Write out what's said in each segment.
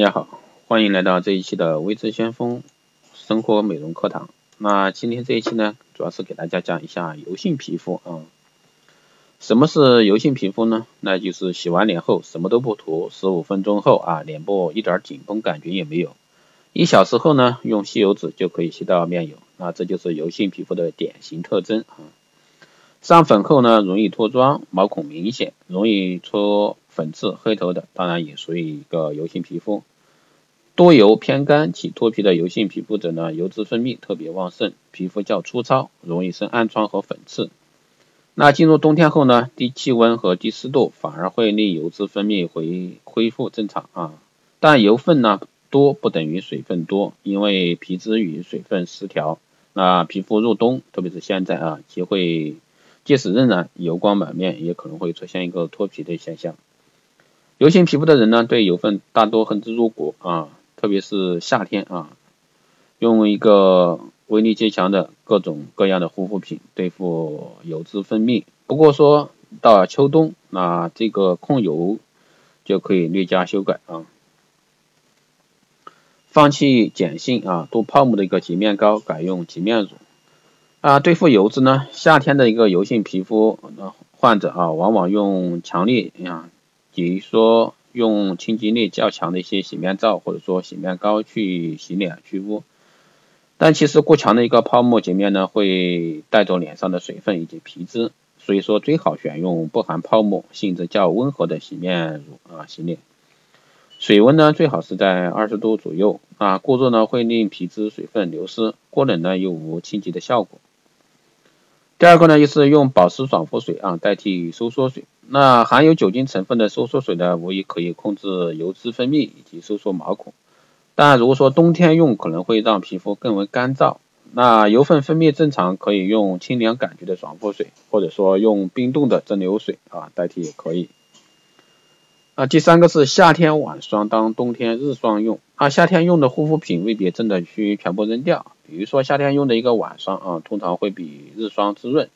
大家好，欢迎来到这一期的微知先锋生活美容课堂。那今天这一期呢，主要是给大家讲一下油性皮肤啊。什么是油性皮肤呢？那就是洗完脸后什么都不涂，十五分钟后啊，脸部一点紧绷感觉也没有。一小时后呢，用吸油纸就可以吸到面油，那这就是油性皮肤的典型特征啊。上粉后呢，容易脱妆，毛孔明显，容易出粉刺、黑头的，当然也属于一个油性皮肤。多油偏干起脱皮的油性皮肤者呢，油脂分泌特别旺盛，皮肤较粗糙，容易生暗疮和粉刺。那进入冬天后呢，低气温和低湿度反而会令油脂分泌回恢复正常啊。但油分呢多不等于水分多，因为皮脂与水分失调，那皮肤入冬，特别是现在啊，就会即使仍然油光满面，也可能会出现一个脱皮的现象。油性皮肤的人呢，对油分大多恨之入骨啊。特别是夏天啊，用一个威力极强的各种各样的护肤品对付油脂分泌。不过说到秋冬，那这个控油就可以略加修改啊，放弃碱性啊多泡沫的一个洁面膏，改用洁面乳啊。对付油脂呢，夏天的一个油性皮肤患者啊，往往用强力啊，比如说。用清洁力较强的一些洗面皂或者说洗面膏去洗脸去污，但其实过强的一个泡沫洁面呢，会带走脸上的水分以及皮脂，所以说最好选用不含泡沫、性质较温和的洗面乳啊洗脸。水温呢最好是在二十度左右啊，过热呢会令皮脂水分流失，过冷呢又无清洁的效果。第二个呢，就是用保湿爽肤水啊代替收缩水。那含有酒精成分的收缩水呢，无疑可以控制油脂分泌以及收缩毛孔。但如果说冬天用，可能会让皮肤更为干燥。那油分分泌正常，可以用清凉感觉的爽肤水，或者说用冰冻的蒸馏水啊代替也可以。啊，第三个是夏天晚霜当冬天日霜用。啊，夏天用的护肤品未必真的需全部扔掉。比如说夏天用的一个晚霜啊，通常会比日霜滋润，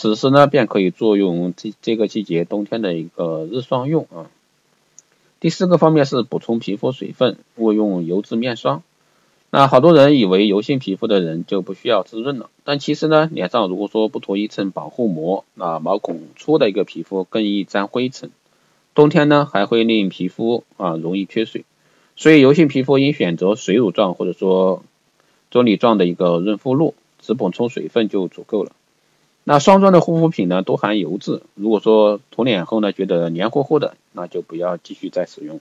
此时呢便可以作用这这个季节冬天的一个日霜用啊。第四个方面是补充皮肤水分，勿用油脂面霜。那好多人以为油性皮肤的人就不需要滋润了，但其实呢，脸上如果说不涂一层保护膜，那毛孔粗的一个皮肤更易沾灰尘。冬天呢，还会令皮肤啊容易缺水，所以油性皮肤应选择水乳状或者说啫喱状的一个润肤露，只补充水分就足够了。那霜状的护肤品呢，都含油脂，如果说涂脸后呢觉得黏糊糊的，那就不要继续再使用。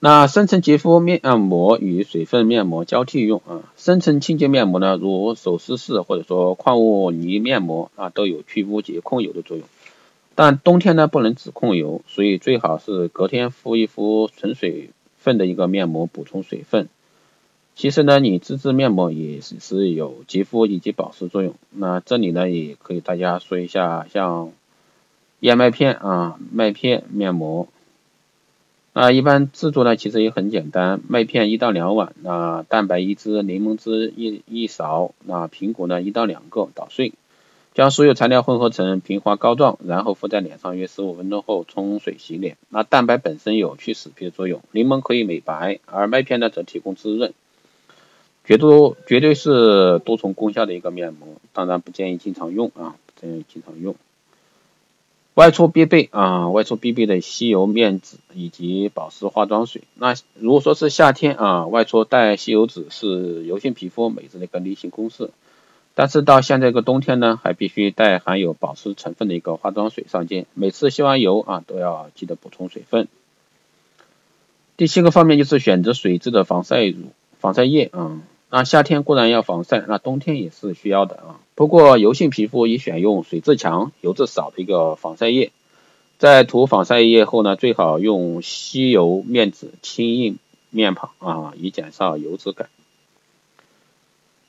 那深层洁肤面膜与水分面膜交替用啊，深层清洁面膜呢，如手撕式或者说矿物泥面膜啊，都有去污及控油的作用。但冬天呢不能只控油，所以最好是隔天敷一敷纯水分的一个面膜补充水分。其实呢，你自制面膜也是有肌肤以及保湿作用。那这里呢也可以大家说一下，像燕麦片啊，麦片面膜。那，一般制作呢，其实也很简单，麦片一到两碗，那蛋白一支，柠檬汁一一勺，那苹果呢一到两个，捣碎，将所有材料混合成平滑膏状，然后敷在脸上约十五分钟后冲水洗脸。那蛋白本身有去死皮的作用，柠檬可以美白，而麦片呢则提供滋润，绝对绝对是多重功效的一个面膜，当然不建议经常用啊，不建议经常用。外出必备啊，外出必备的吸油面纸以及保湿化妆水。那如果说是夏天啊，外出带吸油纸是油性皮肤美姿的一个例行公事。但是到现在这个冬天呢，还必须带含有保湿成分的一个化妆水上街。每次吸完油啊，都要记得补充水分。第七个方面就是选择水质的防晒乳、防晒液啊。那夏天固然要防晒，那冬天也是需要的啊。不过油性皮肤宜选用水质强、油质少的一个防晒液。在涂防晒液后呢，最好用吸油面纸轻印面庞啊，以减少油脂感。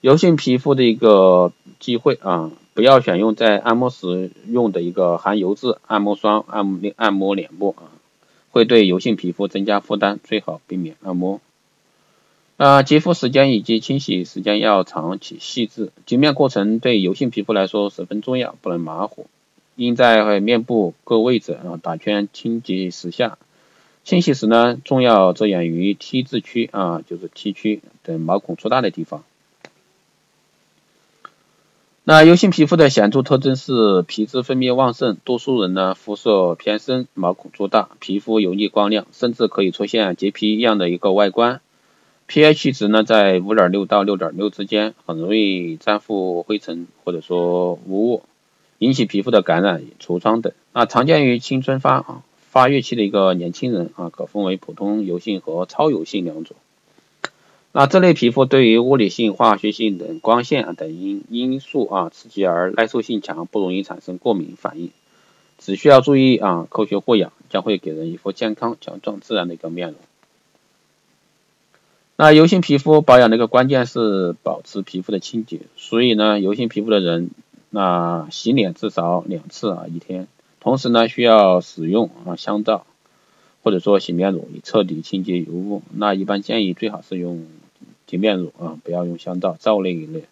油性皮肤的一个忌讳啊，不要选用在按摩时用的一个含油质按摩霜按按摩脸部啊，会对油性皮肤增加负担，最好避免按摩。啊，洁肤时间以及清洗时间要长且细致，洁面过程对油性皮肤来说十分重要，不能马虎。应在面部各位置啊打圈清洁十下。清洗时呢，重要着眼于 T 字区啊，就是 T 区等毛孔粗大的地方。那油性皮肤的显著特征是皮脂分泌旺盛，多数人呢肤色偏深，毛孔粗大，皮肤油腻光亮，甚至可以出现洁皮一样的一个外观。pH 值呢在五点六到六点六之间，很容易粘附灰尘或者说污物，引起皮肤的感染、痤疮等。那常见于青春发啊。发育期的一个年轻人啊，可分为普通油性和超油性两种。那这类皮肤对于物理性、化学性等光线等因因素啊刺激而耐受性强，不容易产生过敏反应。只需要注意啊，科学护养将会给人一副健康、强壮、自然的一个面容。那油性皮肤保养的一个关键是保持皮肤的清洁，所以呢，油性皮肤的人那洗脸至少两次啊一天。同时呢，需要使用啊香皂或者说洗面乳以彻底清洁油污。那一般建议最好是用洁面乳啊，不要用香皂皂类一类。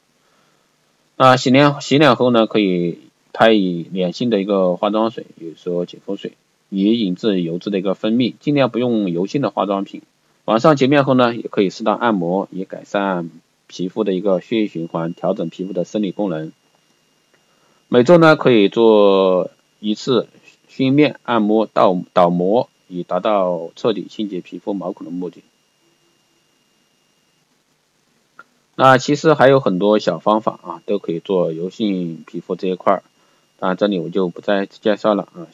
那洗脸洗脸后呢，可以拍以脸性的一个化妆水，比如说洁肤水，以引致油脂的一个分泌，尽量不用油性的化妆品。晚上洁面后呢，也可以适当按摩，以改善皮肤的一个血液循环，调整皮肤的生理功能。每周呢，可以做。一次熏面、按摩、倒倒膜，以达到彻底清洁皮肤毛孔的目的。那其实还有很多小方法啊，都可以做油性皮肤这一块儿，那这里我就不再介绍了啊。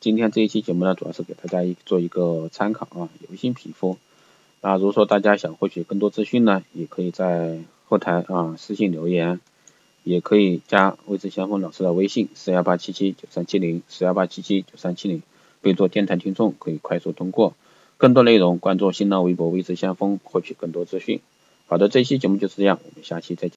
今天这一期节目呢，主要是给大家一做一个参考啊，油性皮肤。啊如果说大家想获取更多资讯呢，也可以在后台啊私信留言。也可以加未知先锋老师的微信四幺八七七九三七零四幺八七七九三七零，备注电台听众可以快速通过。更多内容关注新浪微博未知先锋获取更多资讯。好的，这期节目就是这样，我们下期再见。